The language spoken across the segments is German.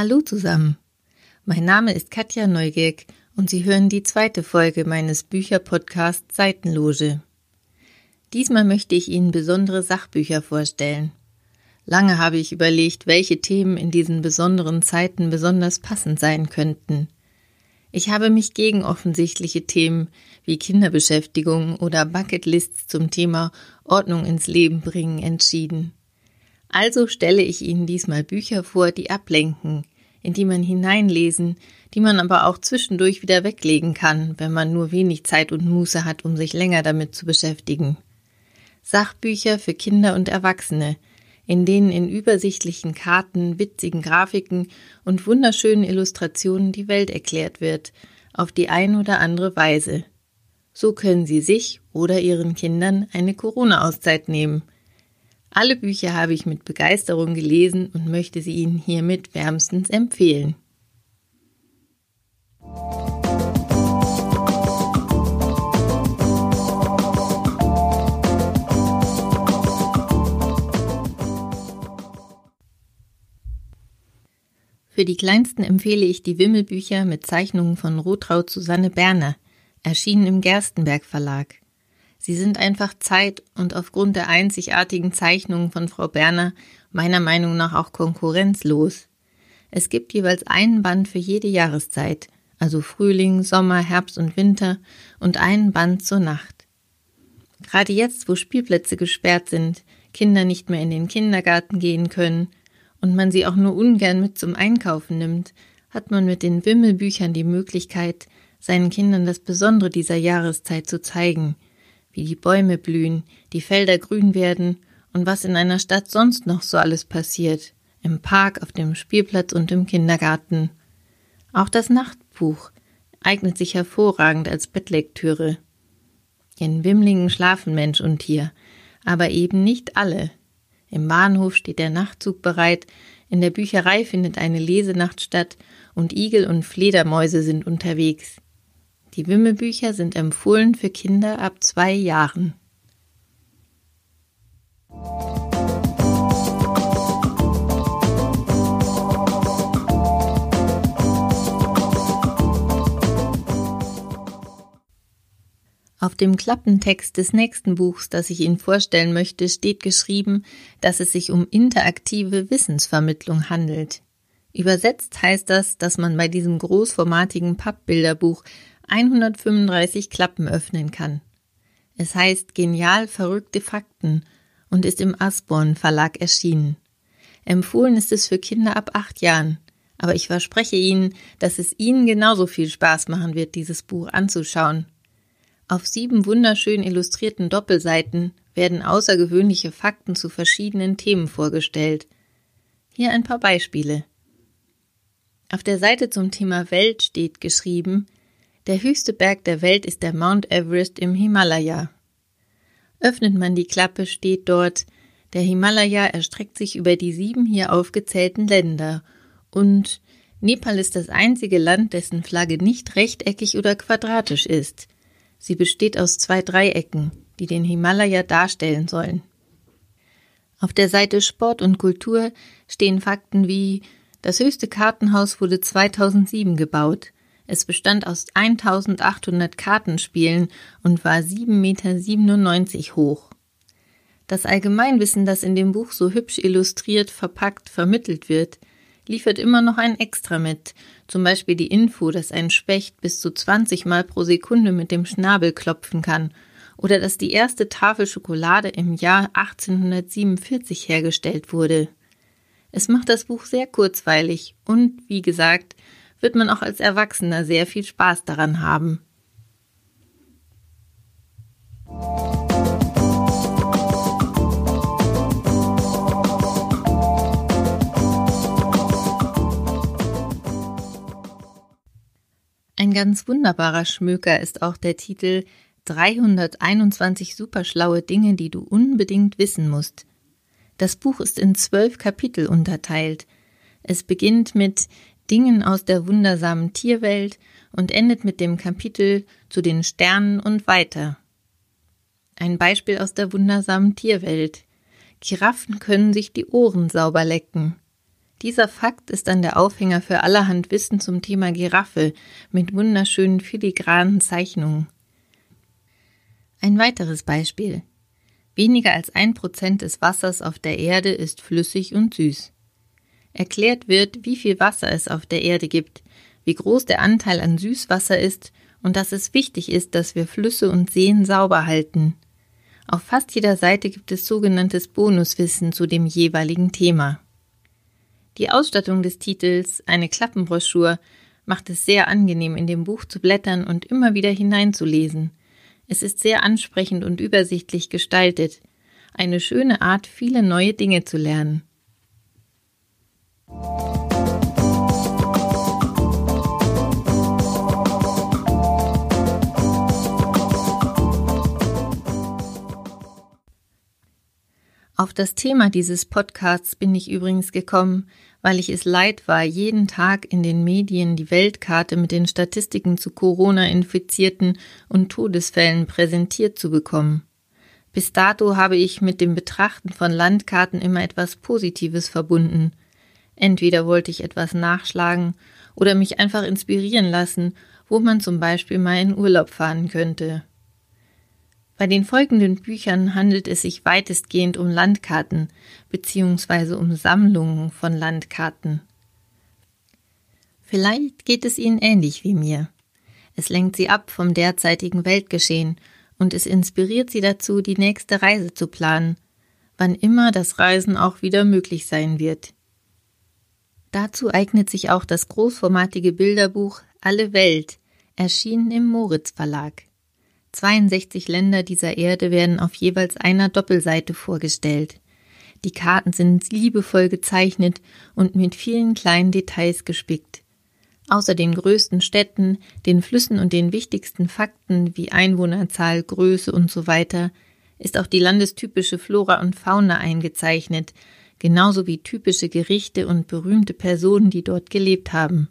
Hallo zusammen. Mein Name ist Katja Neugierk und Sie hören die zweite Folge meines Bücherpodcasts Seitenloge. Diesmal möchte ich Ihnen besondere Sachbücher vorstellen. Lange habe ich überlegt, welche Themen in diesen besonderen Zeiten besonders passend sein könnten. Ich habe mich gegen offensichtliche Themen wie Kinderbeschäftigung oder Bucketlists zum Thema Ordnung ins Leben bringen entschieden. Also stelle ich Ihnen diesmal Bücher vor, die ablenken, in die man hineinlesen, die man aber auch zwischendurch wieder weglegen kann, wenn man nur wenig Zeit und Muße hat, um sich länger damit zu beschäftigen. Sachbücher für Kinder und Erwachsene, in denen in übersichtlichen Karten, witzigen Grafiken und wunderschönen Illustrationen die Welt erklärt wird, auf die ein oder andere Weise. So können Sie sich oder Ihren Kindern eine Corona-Auszeit nehmen – alle Bücher habe ich mit Begeisterung gelesen und möchte sie Ihnen hiermit wärmstens empfehlen. Für die Kleinsten empfehle ich die Wimmelbücher mit Zeichnungen von Rotraud Susanne Berner, erschienen im Gerstenberg Verlag. Sie sind einfach Zeit und aufgrund der einzigartigen Zeichnungen von Frau Berner meiner Meinung nach auch konkurrenzlos. Es gibt jeweils einen Band für jede Jahreszeit, also Frühling, Sommer, Herbst und Winter und einen Band zur Nacht. Gerade jetzt, wo Spielplätze gesperrt sind, Kinder nicht mehr in den Kindergarten gehen können und man sie auch nur ungern mit zum Einkaufen nimmt, hat man mit den Wimmelbüchern die Möglichkeit, seinen Kindern das Besondere dieser Jahreszeit zu zeigen – wie die Bäume blühen, die Felder grün werden und was in einer Stadt sonst noch so alles passiert, im Park, auf dem Spielplatz und im Kindergarten. Auch das Nachtbuch eignet sich hervorragend als Bettlektüre. In Wimmlingen schlafen Mensch und Tier, aber eben nicht alle. Im Bahnhof steht der Nachtzug bereit, in der Bücherei findet eine Lesenacht statt und Igel und Fledermäuse sind unterwegs. Die Wimmelbücher sind empfohlen für Kinder ab zwei Jahren. Auf dem Klappentext des nächsten Buchs, das ich Ihnen vorstellen möchte, steht geschrieben, dass es sich um interaktive Wissensvermittlung handelt. Übersetzt heißt das, dass man bei diesem großformatigen Pappbilderbuch 135 Klappen öffnen kann. Es heißt Genial verrückte Fakten und ist im Asborn Verlag erschienen. Empfohlen ist es für Kinder ab acht Jahren, aber ich verspreche Ihnen, dass es Ihnen genauso viel Spaß machen wird, dieses Buch anzuschauen. Auf sieben wunderschön illustrierten Doppelseiten werden außergewöhnliche Fakten zu verschiedenen Themen vorgestellt. Hier ein paar Beispiele. Auf der Seite zum Thema Welt steht geschrieben, der höchste Berg der Welt ist der Mount Everest im Himalaya. Öffnet man die Klappe, steht dort, der Himalaya erstreckt sich über die sieben hier aufgezählten Länder und Nepal ist das einzige Land, dessen Flagge nicht rechteckig oder quadratisch ist. Sie besteht aus zwei Dreiecken, die den Himalaya darstellen sollen. Auf der Seite Sport und Kultur stehen Fakten wie das höchste Kartenhaus wurde 2007 gebaut, es bestand aus 1800 Kartenspielen und war 7,97 Meter hoch. Das Allgemeinwissen, das in dem Buch so hübsch illustriert, verpackt, vermittelt wird, liefert immer noch ein Extra mit, zum Beispiel die Info, dass ein Specht bis zu 20 Mal pro Sekunde mit dem Schnabel klopfen kann oder dass die erste Tafel Schokolade im Jahr 1847 hergestellt wurde. Es macht das Buch sehr kurzweilig und, wie gesagt, wird man auch als Erwachsener sehr viel Spaß daran haben. Ein ganz wunderbarer Schmöker ist auch der Titel 321 superschlaue Dinge, die du unbedingt wissen musst. Das Buch ist in zwölf Kapitel unterteilt. Es beginnt mit Dingen aus der wundersamen Tierwelt und endet mit dem Kapitel zu den Sternen und weiter. Ein Beispiel aus der wundersamen Tierwelt. Giraffen können sich die Ohren sauber lecken. Dieser Fakt ist dann der Aufhänger für allerhand Wissen zum Thema Giraffe mit wunderschönen filigranen Zeichnungen. Ein weiteres Beispiel. Weniger als ein Prozent des Wassers auf der Erde ist flüssig und süß. Erklärt wird, wie viel Wasser es auf der Erde gibt, wie groß der Anteil an Süßwasser ist und dass es wichtig ist, dass wir Flüsse und Seen sauber halten. Auf fast jeder Seite gibt es sogenanntes Bonuswissen zu dem jeweiligen Thema. Die Ausstattung des Titels, eine Klappenbroschur, macht es sehr angenehm, in dem Buch zu blättern und immer wieder hineinzulesen. Es ist sehr ansprechend und übersichtlich gestaltet. Eine schöne Art, viele neue Dinge zu lernen. Auf das Thema dieses Podcasts bin ich übrigens gekommen, weil ich es leid war, jeden Tag in den Medien die Weltkarte mit den Statistiken zu Corona-Infizierten und Todesfällen präsentiert zu bekommen. Bis dato habe ich mit dem Betrachten von Landkarten immer etwas Positives verbunden. Entweder wollte ich etwas nachschlagen oder mich einfach inspirieren lassen, wo man zum Beispiel mal in Urlaub fahren könnte. Bei den folgenden Büchern handelt es sich weitestgehend um Landkarten bzw. um Sammlungen von Landkarten. Vielleicht geht es Ihnen ähnlich wie mir. Es lenkt Sie ab vom derzeitigen Weltgeschehen und es inspiriert Sie dazu, die nächste Reise zu planen, wann immer das Reisen auch wieder möglich sein wird. Dazu eignet sich auch das großformatige Bilderbuch Alle Welt, erschienen im Moritz Verlag. 62 Länder dieser Erde werden auf jeweils einer Doppelseite vorgestellt. Die Karten sind liebevoll gezeichnet und mit vielen kleinen Details gespickt. Außer den größten Städten, den Flüssen und den wichtigsten Fakten wie Einwohnerzahl, Größe und so weiter ist auch die landestypische Flora und Fauna eingezeichnet, genauso wie typische Gerichte und berühmte Personen, die dort gelebt haben.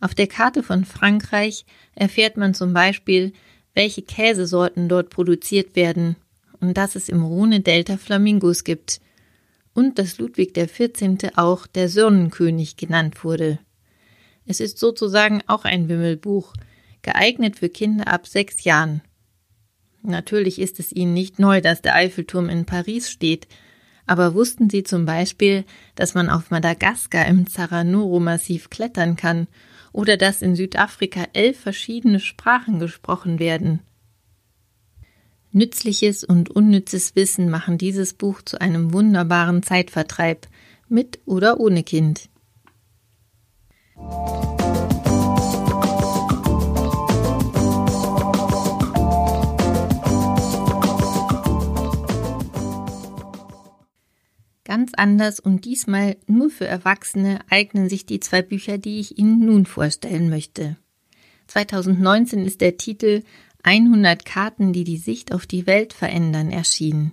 Auf der Karte von Frankreich erfährt man zum Beispiel, welche Käsesorten dort produziert werden und dass es im Rhone-Delta Flamingos gibt und dass Ludwig XIV. auch der Sonnenkönig genannt wurde. Es ist sozusagen auch ein Wimmelbuch, geeignet für Kinder ab sechs Jahren. Natürlich ist es ihnen nicht neu, dass der Eiffelturm in Paris steht, aber wussten Sie zum Beispiel, dass man auf Madagaskar im Zaranoro-Massiv klettern kann oder dass in Südafrika elf verschiedene Sprachen gesprochen werden. Nützliches und unnützes Wissen machen dieses Buch zu einem wunderbaren Zeitvertreib, mit oder ohne Kind. Ganz anders und diesmal nur für Erwachsene eignen sich die zwei Bücher, die ich Ihnen nun vorstellen möchte. 2019 ist der Titel 100 Karten, die die Sicht auf die Welt verändern, erschienen.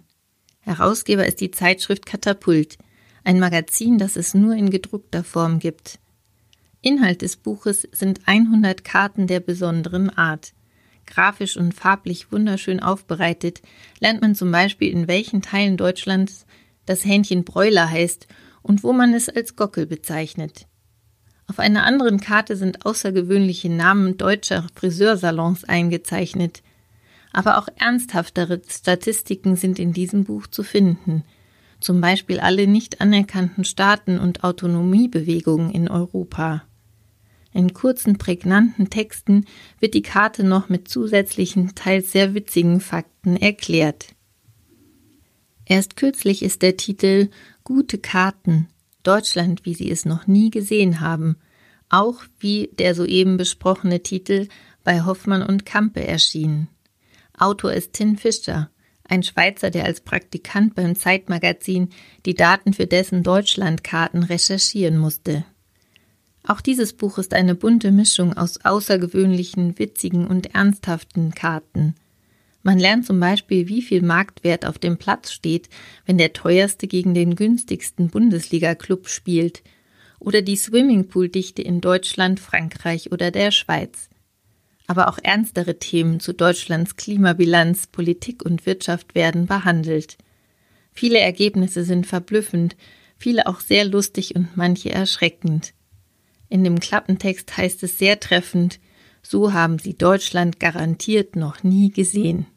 Herausgeber ist die Zeitschrift Katapult, ein Magazin, das es nur in gedruckter Form gibt. Inhalt des Buches sind 100 Karten der besonderen Art. Grafisch und farblich wunderschön aufbereitet lernt man zum Beispiel, in welchen Teilen Deutschlands das Hähnchen Bräuler heißt und wo man es als Gockel bezeichnet. Auf einer anderen Karte sind außergewöhnliche Namen deutscher Friseursalons eingezeichnet. Aber auch ernsthaftere Statistiken sind in diesem Buch zu finden, zum Beispiel alle nicht anerkannten Staaten und Autonomiebewegungen in Europa. In kurzen, prägnanten Texten wird die Karte noch mit zusätzlichen, teils sehr witzigen Fakten erklärt. Erst kürzlich ist der Titel Gute Karten Deutschland, wie Sie es noch nie gesehen haben, auch wie der soeben besprochene Titel bei Hoffmann und Kampe erschienen. Autor ist Tin Fischer, ein Schweizer, der als Praktikant beim Zeitmagazin die Daten für dessen Deutschlandkarten recherchieren musste. Auch dieses Buch ist eine bunte Mischung aus außergewöhnlichen, witzigen und ernsthaften Karten – man lernt zum Beispiel, wie viel Marktwert auf dem Platz steht, wenn der teuerste gegen den günstigsten Bundesliga-Club spielt, oder die Swimmingpool-Dichte in Deutschland, Frankreich oder der Schweiz. Aber auch ernstere Themen zu Deutschlands Klimabilanz, Politik und Wirtschaft werden behandelt. Viele Ergebnisse sind verblüffend, viele auch sehr lustig und manche erschreckend. In dem Klappentext heißt es sehr treffend, so haben sie Deutschland garantiert noch nie gesehen.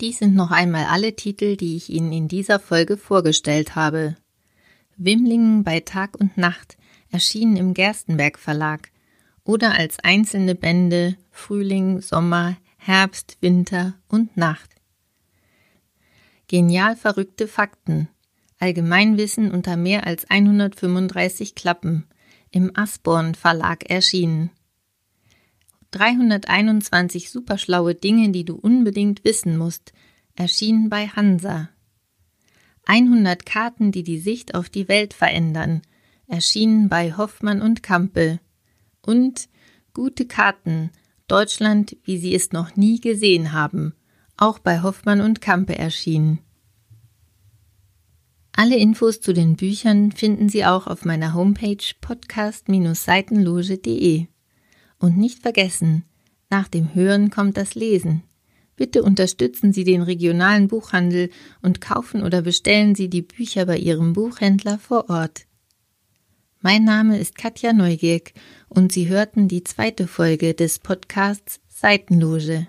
Dies sind noch einmal alle Titel, die ich Ihnen in dieser Folge vorgestellt habe. Wimlingen bei Tag und Nacht erschienen im Gerstenberg Verlag oder als einzelne Bände Frühling, Sommer, Herbst, Winter und Nacht. Genial verrückte Fakten. Allgemeinwissen unter mehr als 135 Klappen. Im Asborn Verlag erschienen. 321 superschlaue Dinge, die du unbedingt wissen musst, erschienen bei Hansa. 100 Karten, die die Sicht auf die Welt verändern, erschienen bei Hoffmann und Kampel. Und Gute Karten, Deutschland, wie Sie es noch nie gesehen haben, auch bei Hoffmann und Kampe erschienen. Alle Infos zu den Büchern finden Sie auch auf meiner Homepage podcast-seitenloge.de. Und nicht vergessen, nach dem Hören kommt das Lesen. Bitte unterstützen Sie den regionalen Buchhandel und kaufen oder bestellen Sie die Bücher bei Ihrem Buchhändler vor Ort. Mein Name ist Katja Neugierk und Sie hörten die zweite Folge des Podcasts Seitenloge.